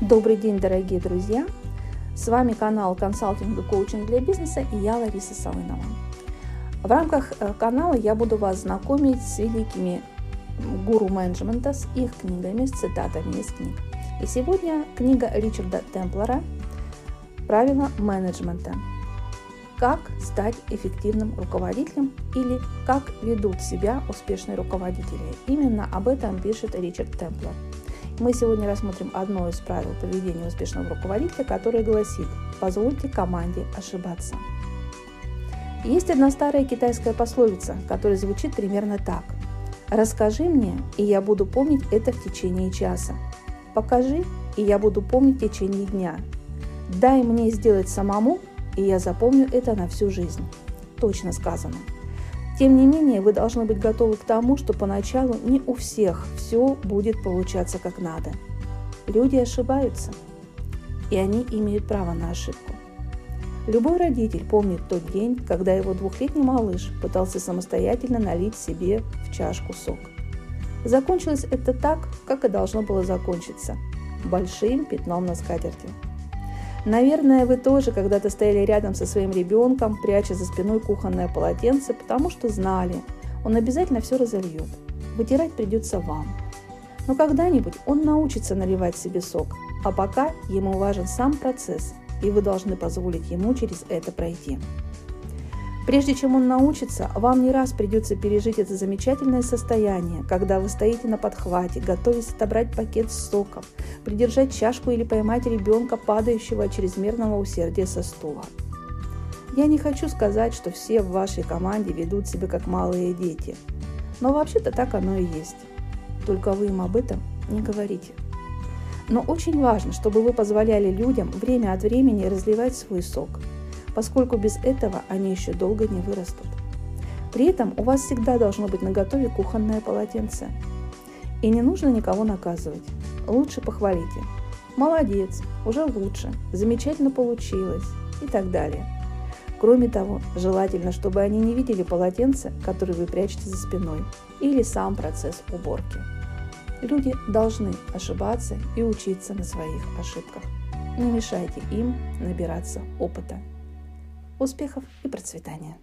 Добрый день, дорогие друзья! С вами канал консалтинг и коучинг для бизнеса и я Лариса Салынова. В рамках э, канала я буду вас знакомить с великими гуру менеджмента, с их книгами, с цитатами из книг. И сегодня книга Ричарда Темплера «Правила менеджмента. Как стать эффективным руководителем или как ведут себя успешные руководители». Именно об этом пишет Ричард Темплер – мы сегодня рассмотрим одно из правил поведения успешного руководителя, которое гласит «позвольте команде ошибаться». Есть одна старая китайская пословица, которая звучит примерно так. «Расскажи мне, и я буду помнить это в течение часа. Покажи, и я буду помнить в течение дня. Дай мне сделать самому, и я запомню это на всю жизнь». Точно сказано. Тем не менее, вы должны быть готовы к тому, что поначалу не у всех все будет получаться как надо. Люди ошибаются, и они имеют право на ошибку. Любой родитель помнит тот день, когда его двухлетний малыш пытался самостоятельно налить себе в чашку сок. Закончилось это так, как и должно было закончиться – большим пятном на скатерти – Наверное, вы тоже когда-то стояли рядом со своим ребенком, пряча за спиной кухонное полотенце, потому что знали, он обязательно все разольет. Вытирать придется вам. Но когда-нибудь он научится наливать себе сок, а пока ему важен сам процесс, и вы должны позволить ему через это пройти. Прежде чем он научится, вам не раз придется пережить это замечательное состояние, когда вы стоите на подхвате, готовясь отобрать пакет с соком, придержать чашку или поймать ребенка, падающего от чрезмерного усердия со стула. Я не хочу сказать, что все в вашей команде ведут себя как малые дети, но вообще-то так оно и есть. Только вы им об этом не говорите. Но очень важно, чтобы вы позволяли людям время от времени разливать свой сок – поскольку без этого они еще долго не вырастут. При этом у вас всегда должно быть наготове кухонное полотенце. И не нужно никого наказывать. Лучше похвалите. Молодец, уже лучше, замечательно получилось и так далее. Кроме того, желательно, чтобы они не видели полотенце, которое вы прячете за спиной, или сам процесс уборки. Люди должны ошибаться и учиться на своих ошибках. Не мешайте им набираться опыта. Успехов и процветания!